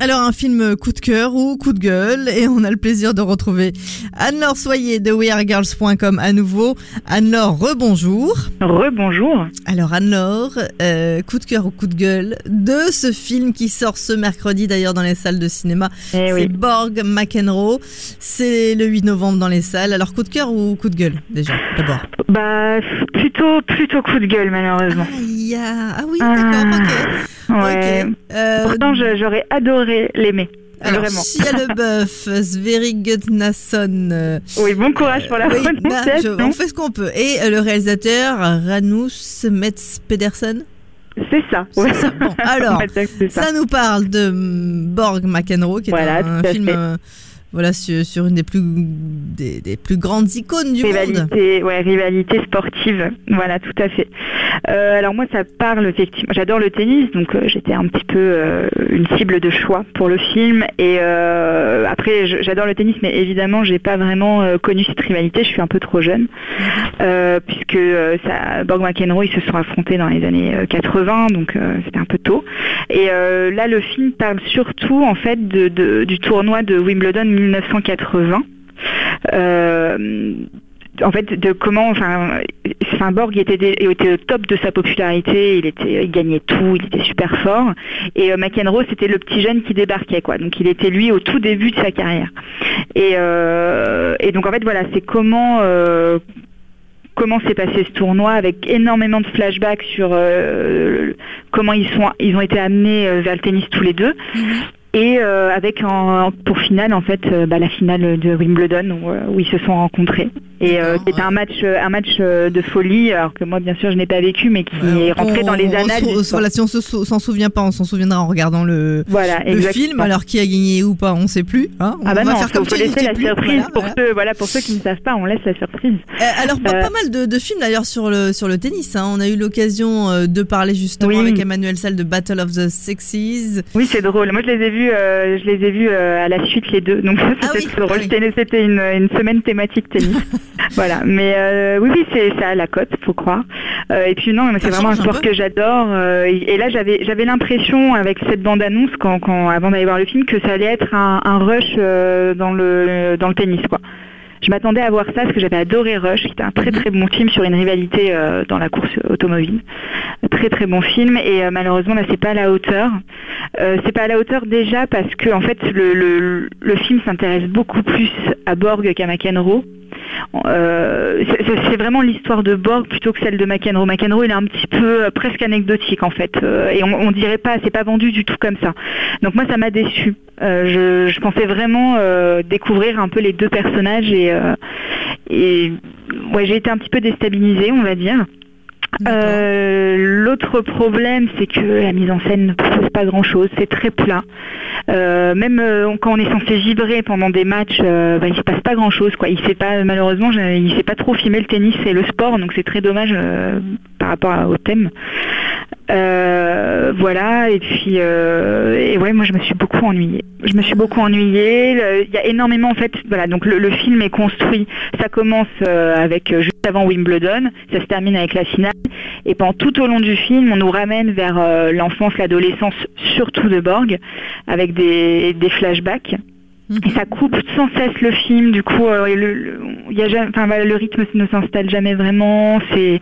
Alors un film coup de cœur ou coup de gueule et on a le plaisir de retrouver Anne-Laure Soyer de wearegirls.com à nouveau. Anne-Laure, rebonjour. Rebonjour. Alors Anne-Laure, euh, coup de cœur ou coup de gueule de ce film qui sort ce mercredi d'ailleurs dans les salles de cinéma. Eh c'est oui. Borg McEnroe. C'est le 8 novembre dans les salles. Alors coup de cœur ou coup de gueule déjà d'abord? Bah plutôt plutôt coup de gueule malheureusement. Ah, ah oui, Ah, d'accord, ok. Ouais. Euh, Pourtant je- j'aurais adoré l'aimer. alors, Vraiment. Shia LeBeouf, Sverre Gudnason, euh, Oui, bon courage pour la oui, bah, prononciation. on fait ce qu'on peut. Et euh, le réalisateur, Ranus Metz Pedersen. C'est ça. Ouais. ça. Bon, alors, ça. Ça nous parle de Borg McEnroe, qui est Voilà, un, film voilà, sur, sur une des plus, des, plus grandes icônes du monde. Rivalité, ouais, rivalité sportive, voilà, tout à fait. Euh, alors moi, ça parle effectivement. J'adore le tennis, donc euh, j'étais un petit peu euh, une cible de choix pour le film. Et après, j'adore le tennis, mais évidemment, j'ai pas vraiment connu cette rivalité. Je suis un peu trop jeune, puisque Borg McEnroe, ils se sont affrontés dans les années euh, 80, donc c'était un peu tôt. Et là, le film parle surtout en fait de- du tournoi de Wimbledon 1980. Euh, en fait, de comment, enfin, Borg était, au top de sa popularité, il était, il gagnait tout, il était super fort. Et euh, McEnroe, c'était le petit jeune qui débarquait, quoi. Donc, il était lui au tout début de sa carrière. Et, euh, donc, en fait, voilà, c'est comment. Comment s'est passé ce tournoi avec énormément de flashbacks sur comment ils sont ils ont été amenés vers le tennis tous les deux et euh, avec en, pour finale en fait euh, bah, la finale de Wimbledon où, euh, où ils se sont rencontrés et euh, c'était un match un match de folie alors que moi bien sûr je n'ai pas vécu mais qui est rentré On- dans les on- annales on- voilà, si on s'en souvient pas, on s'en souviendra en regardant le, voilà le exactement. film. Alors qui a gagné ou pas, on sait plus. Hein on ah bah va non, faire faut, comme faut laisser la plus. surprise Voilà, pour voilà. ceux voilà pour ceux qui ne savent pas on laisse la surprise alors pas, pas mal de, de films d'ailleurs sur le sur le tennis. hein. On a eu l'occasion de parler justement Oui. avec Emmanuel Salle de Battle of the Sexes. Oui, c'est drôle. Moi, je les ai vus, euh, je les ai vus euh, à la suite les deux. Donc ça, Ah c'était oui, très drôle. ah oui. C'était- une, une semaine thématique tennis. voilà. Mais euh, oui, oui, c'est ça à la cote, faut croire. Et puis non, mais c'est vraiment un sport que j'adore. et, là, j'avais j'avais l'impression avec cette bande annonce quand, quand avant d'aller voir le film que ça allait être un, un rush dans le dans le tennis, quoi. Je m'attendais à voir ça parce que j'avais adoré Rush, qui était un très très bon film sur une rivalité euh, dans la course automobile. Très très bon film et euh, malheureusement là c'est pas à la hauteur. Euh, c'est pas à la hauteur déjà parce que en fait le, le, le film s'intéresse beaucoup plus à Borg qu'à McEnroe. Euh, c'est- vraiment l'histoire de Borg plutôt que celle de McEnroe. McEnroe il est un petit peu euh, presque anecdotique en fait euh, et on, on dirait pas c'est pas vendu du tout comme ça. Donc moi ça m'a déçu. Je, je pensais vraiment découvrir un peu les deux personnages et et ouais j'ai été un petit peu déstabilisée on va dire. L'autre problème, c'est que la mise en scène ne propose pas grand-chose, c'est très plat. Euh, même euh, quand on est censé vibrer pendant des matchs, euh, bah, il se passe pas grand-chose. Quoi. Il sait pas, malheureusement, sait pas trop filmer le tennis et le sport, donc c'est très dommage euh, par rapport au thème. Euh, voilà, et puis euh, et ouais, moi je me suis beaucoup ennuyée. Je me suis beaucoup ennuyée. Il y a énormément en fait, voilà, donc le, film est construit. Ça commence euh, avec juste avant Wimbledon, ça se termine avec la finale, et pendant tout au long du film, on nous ramène vers l'enfance, l'adolescence, surtout de Borg, avec des flashbacks. Et ça coupe sans cesse le film, du coup, euh, le, y a jamais, enfin, voilà, le rythme ne s'installe jamais vraiment. C'est,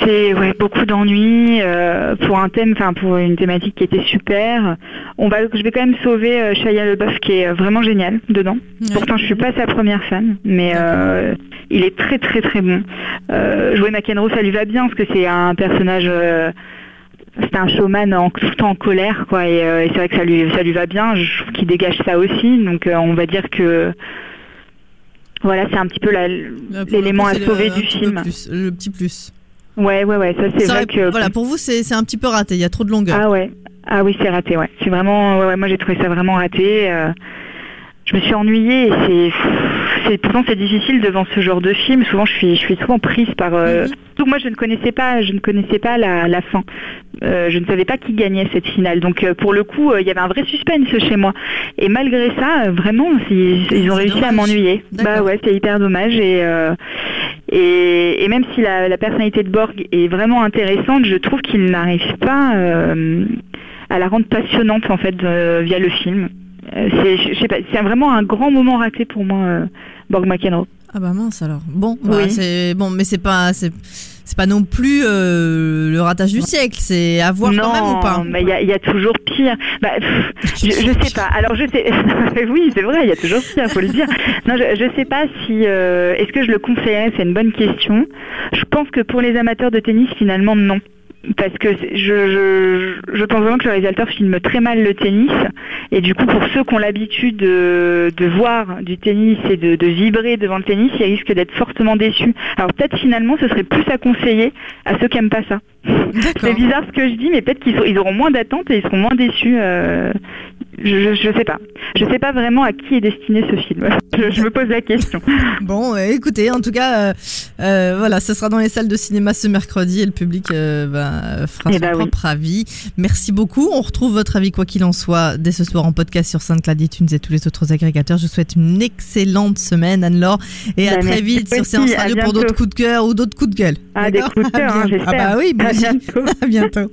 c'est ouais, beaucoup d'ennuis euh, pour un thème, enfin pour une thématique qui était super. On va, je vais quand même sauver euh, Shia LaBeouf qui est vraiment génial dedans. Ouais. Pourtant, je suis pas sa première fan, mais euh, il est très très très bon. Euh, jouer McEnroe, ça lui va bien parce que c'est un personnage. C'est un showman en, tout le temps en colère, quoi. Et, euh, et c'est vrai que ça lui, ça lui va bien. Je trouve qu'il dégage ça aussi. Donc, euh, on va dire que voilà, c'est un petit peu l'élément à le- sauver du film. plus, le petit plus. Ouais, ouais, ouais. Ça, c'est vrai aurait- que Voilà, pour vous, c'est c'est un petit peu raté. Il y a trop de longueur. Ah ouais. Ah oui, c'est raté, ouais. C'est vraiment, ouais, ouais, moi j'ai trouvé ça vraiment raté. euh, je me suis ennuyée et c'est, pourtant c'est difficile devant ce genre de film. Souvent, je suis, je suis souvent prise par. Euh, Mhm. Donc moi, je ne connaissais pas, je ne connaissais pas la, la fin. Euh, je ne savais pas qui gagnait cette finale. Donc euh, pour le coup, il y avait un vrai suspense chez moi. Et malgré ça, vraiment, ils, ils ont réussi à m'ennuyer. Bah ouais, c'est hyper dommage. Et, et, et même si la, la personnalité de Borg est vraiment intéressante, je trouve qu'il n'arrive pas à la rendre passionnante en fait via le film. Euh, c'est, vraiment un grand moment raté pour moi, euh, Borg McEnroe. Ah bah mince alors. Bon, bah, Oui. c'est bon, mais c'est pas c'est c'est pas non plus euh, le ratage du siècle. C'est à voir non, quand même ou pas. mais il y a, il y a toujours pire. Bah, pff, je, je sais pas. Alors je sais. oui, c'est vrai, il y a toujours pire, faut le dire. Non, je, je sais pas si. euh, Est-ce que je le conseillerais? C'est une bonne question. Je pense que pour les amateurs de tennis, finalement, non. Parce que je, je, je pense vraiment que le réalisateur filme très mal le tennis. Et du coup, pour ceux qui ont l'habitude de, de voir du tennis et de, de vibrer devant le tennis, ils risquent d'être fortement déçus. Alors peut-être finalement, ce serait plus à conseiller à ceux qui aiment pas ça. C'est bizarre ce que je dis, mais peut-être qu'ils ils auront moins d'attentes et ils seront moins déçus. euh, je, je, je sais pas. Je sais pas vraiment à qui est destiné ce film. Je, je me pose la question. Bon, euh, écoutez, en tout cas, euh, euh, voilà, ce sera dans les salles de cinéma ce mercredi et le public euh, bah, fera Eh son bah oui. propre avis. Merci beaucoup. On retrouve votre avis quoi qu'il en soit dès ce soir en podcast sur SoundCloud, iTunes et tous les autres agrégateurs. Je vous souhaite une excellente semaine, Anne-Laure, et à Bah, très vite sur Séance Radio pour d'autres coups de cœur ou d'autres coups de gueule. Ah, des coups de cœur, hein. Ah bah oui, bientôt. À bientôt.